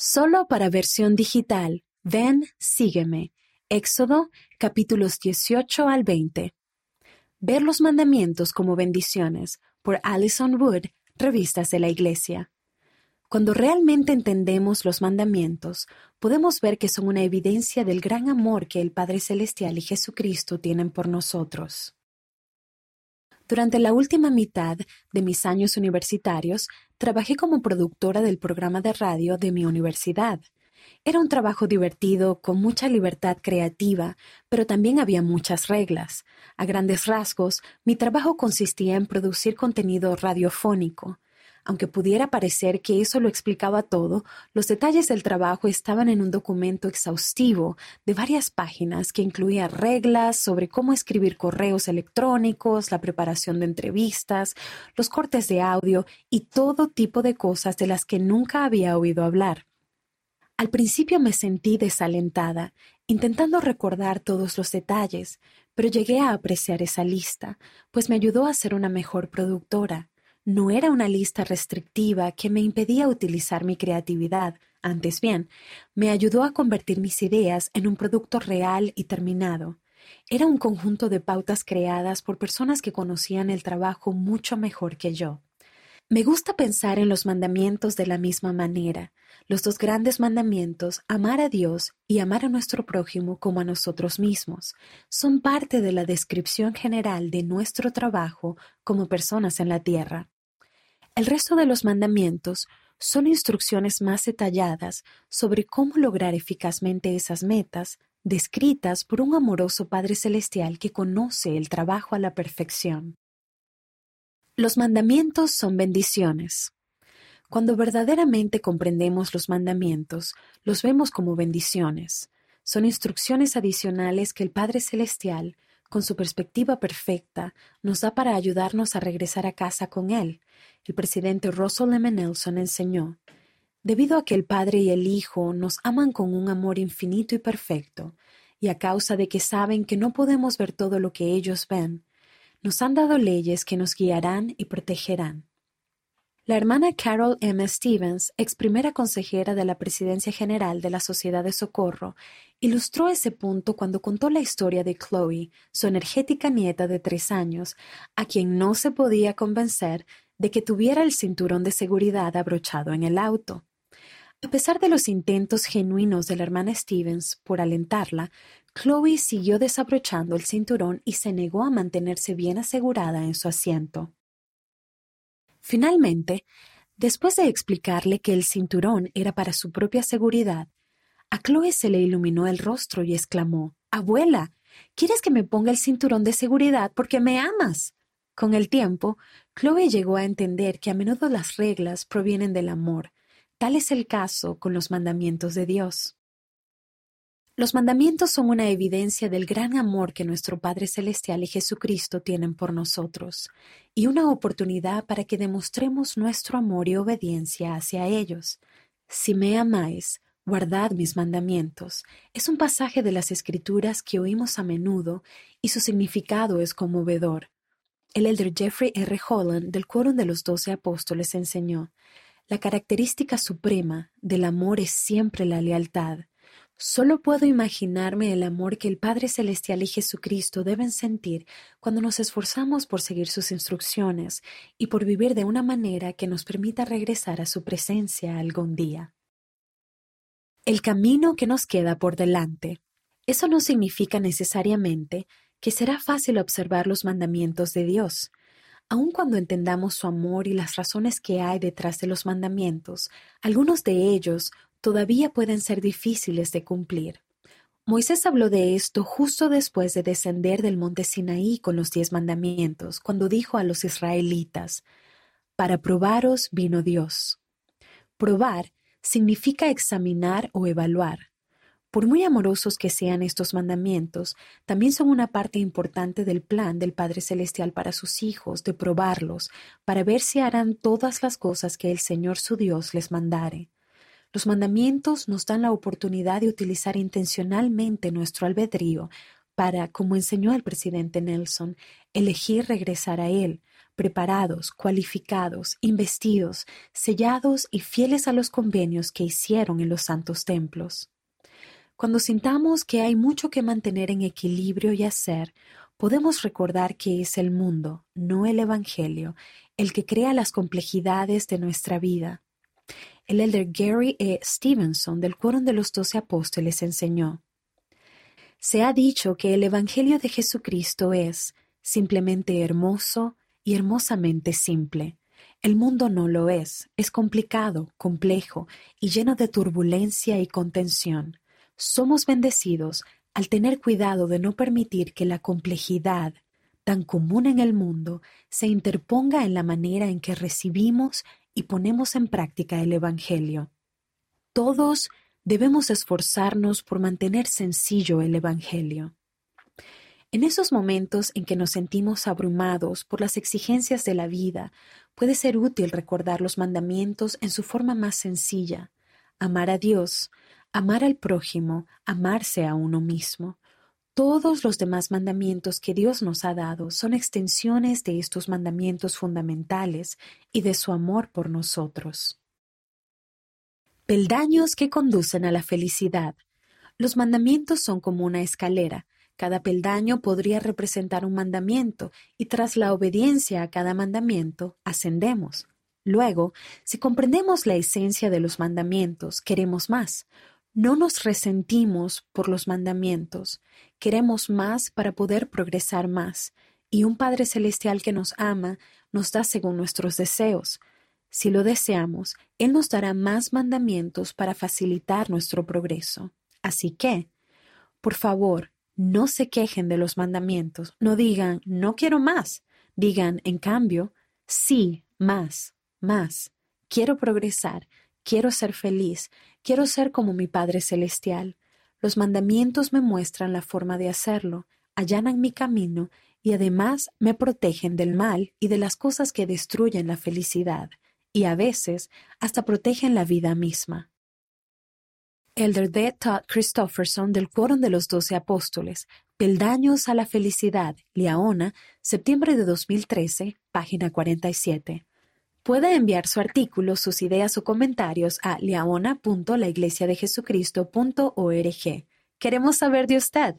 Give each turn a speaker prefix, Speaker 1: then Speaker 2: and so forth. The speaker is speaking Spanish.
Speaker 1: Solo para versión digital, ven, sígueme. Éxodo capítulos 18 al 20. Ver los mandamientos como bendiciones por Alison Wood, Revistas de la Iglesia. Cuando realmente entendemos los mandamientos, podemos ver que son una evidencia del gran amor que el Padre Celestial y Jesucristo tienen por nosotros. Durante la última mitad de mis años universitarios, trabajé como productora del programa de radio de mi universidad. Era un trabajo divertido, con mucha libertad creativa, pero también había muchas reglas. A grandes rasgos, mi trabajo consistía en producir contenido radiofónico. Aunque pudiera parecer que eso lo explicaba todo, los detalles del trabajo estaban en un documento exhaustivo de varias páginas que incluía reglas sobre cómo escribir correos electrónicos, la preparación de entrevistas, los cortes de audio y todo tipo de cosas de las que nunca había oído hablar. Al principio me sentí desalentada, intentando recordar todos los detalles, pero llegué a apreciar esa lista, pues me ayudó a ser una mejor productora. No era una lista restrictiva que me impedía utilizar mi creatividad, antes bien, me ayudó a convertir mis ideas en un producto real y terminado. Era un conjunto de pautas creadas por personas que conocían el trabajo mucho mejor que yo. Me gusta pensar en los mandamientos de la misma manera. Los dos grandes mandamientos, amar a Dios y amar a nuestro prójimo como a nosotros mismos, son parte de la descripción general de nuestro trabajo como personas en la tierra. El resto de los mandamientos son instrucciones más detalladas sobre cómo lograr eficazmente esas metas, descritas por un amoroso Padre Celestial que conoce el trabajo a la perfección. Los mandamientos son bendiciones. Cuando verdaderamente comprendemos los mandamientos, los vemos como bendiciones. Son instrucciones adicionales que el Padre Celestial, con su perspectiva perfecta, nos da para ayudarnos a regresar a casa con Él, el presidente Russell M. Nelson enseñó, debido a que el Padre y el Hijo nos aman con un amor infinito y perfecto, y a causa de que saben que no podemos ver todo lo que ellos ven, nos han dado leyes que nos guiarán y protegerán. La hermana Carol M. Stevens, ex primera consejera de la Presidencia General de la Sociedad de Socorro, ilustró ese punto cuando contó la historia de Chloe, su energética nieta de tres años, a quien no se podía convencer de que tuviera el cinturón de seguridad abrochado en el auto. A pesar de los intentos genuinos de la hermana Stevens por alentarla, Chloe siguió desabrochando el cinturón y se negó a mantenerse bien asegurada en su asiento. Finalmente, después de explicarle que el cinturón era para su propia seguridad, a Chloe se le iluminó el rostro y exclamó Abuela, ¿quieres que me ponga el cinturón de seguridad porque me amas? Con el tiempo, Chloe llegó a entender que a menudo las reglas provienen del amor. Tal es el caso con los mandamientos de Dios. Los mandamientos son una evidencia del gran amor que nuestro Padre Celestial y Jesucristo tienen por nosotros, y una oportunidad para que demostremos nuestro amor y obediencia hacia ellos. Si me amáis, guardad mis mandamientos. Es un pasaje de las Escrituras que oímos a menudo y su significado es conmovedor. El elder Jeffrey R. Holland del Quórum de los Doce Apóstoles enseñó, la característica suprema del amor es siempre la lealtad. Solo puedo imaginarme el amor que el Padre Celestial y Jesucristo deben sentir cuando nos esforzamos por seguir sus instrucciones y por vivir de una manera que nos permita regresar a su presencia algún día. El camino que nos queda por delante. Eso no significa necesariamente que será fácil observar los mandamientos de Dios. Aun cuando entendamos su amor y las razones que hay detrás de los mandamientos, algunos de ellos todavía pueden ser difíciles de cumplir. Moisés habló de esto justo después de descender del monte Sinaí con los diez mandamientos, cuando dijo a los israelitas, Para probaros vino Dios. Probar significa examinar o evaluar. Por muy amorosos que sean estos mandamientos, también son una parte importante del plan del Padre Celestial para sus hijos, de probarlos, para ver si harán todas las cosas que el Señor su Dios les mandare. Los mandamientos nos dan la oportunidad de utilizar intencionalmente nuestro albedrío para, como enseñó el presidente Nelson, elegir regresar a Él, preparados, cualificados, investidos, sellados y fieles a los convenios que hicieron en los santos templos. Cuando sintamos que hay mucho que mantener en equilibrio y hacer, podemos recordar que es el mundo, no el Evangelio, el que crea las complejidades de nuestra vida. El elder Gary E. Stevenson del Quórum de los Doce Apóstoles enseñó, Se ha dicho que el Evangelio de Jesucristo es simplemente hermoso y hermosamente simple. El mundo no lo es, es complicado, complejo y lleno de turbulencia y contención. Somos bendecidos al tener cuidado de no permitir que la complejidad, tan común en el mundo, se interponga en la manera en que recibimos y ponemos en práctica el Evangelio. Todos debemos esforzarnos por mantener sencillo el Evangelio. En esos momentos en que nos sentimos abrumados por las exigencias de la vida, puede ser útil recordar los mandamientos en su forma más sencilla, amar a Dios, amar al prójimo, amarse a uno mismo. Todos los demás mandamientos que Dios nos ha dado son extensiones de estos mandamientos fundamentales y de su amor por nosotros. Peldaños que conducen a la felicidad. Los mandamientos son como una escalera. Cada peldaño podría representar un mandamiento y tras la obediencia a cada mandamiento ascendemos. Luego, si comprendemos la esencia de los mandamientos, queremos más. No nos resentimos por los mandamientos, queremos más para poder progresar más, y un Padre Celestial que nos ama nos da según nuestros deseos. Si lo deseamos, Él nos dará más mandamientos para facilitar nuestro progreso. Así que, por favor, no se quejen de los mandamientos, no digan no quiero más, digan en cambio sí, más, más, quiero progresar, quiero ser feliz, Quiero ser como mi Padre Celestial. Los mandamientos me muestran la forma de hacerlo, allanan mi camino y además me protegen del mal y de las cosas que destruyen la felicidad, y a veces hasta protegen la vida misma. Elder D. Todd Christofferson del Quórum de los Doce Apóstoles, Peldaños a la Felicidad, Liaona, septiembre de 2013, página 47. Puede enviar su artículo, sus ideas o comentarios a liaona.laiglesiadejesucristo.org. Queremos saber de usted.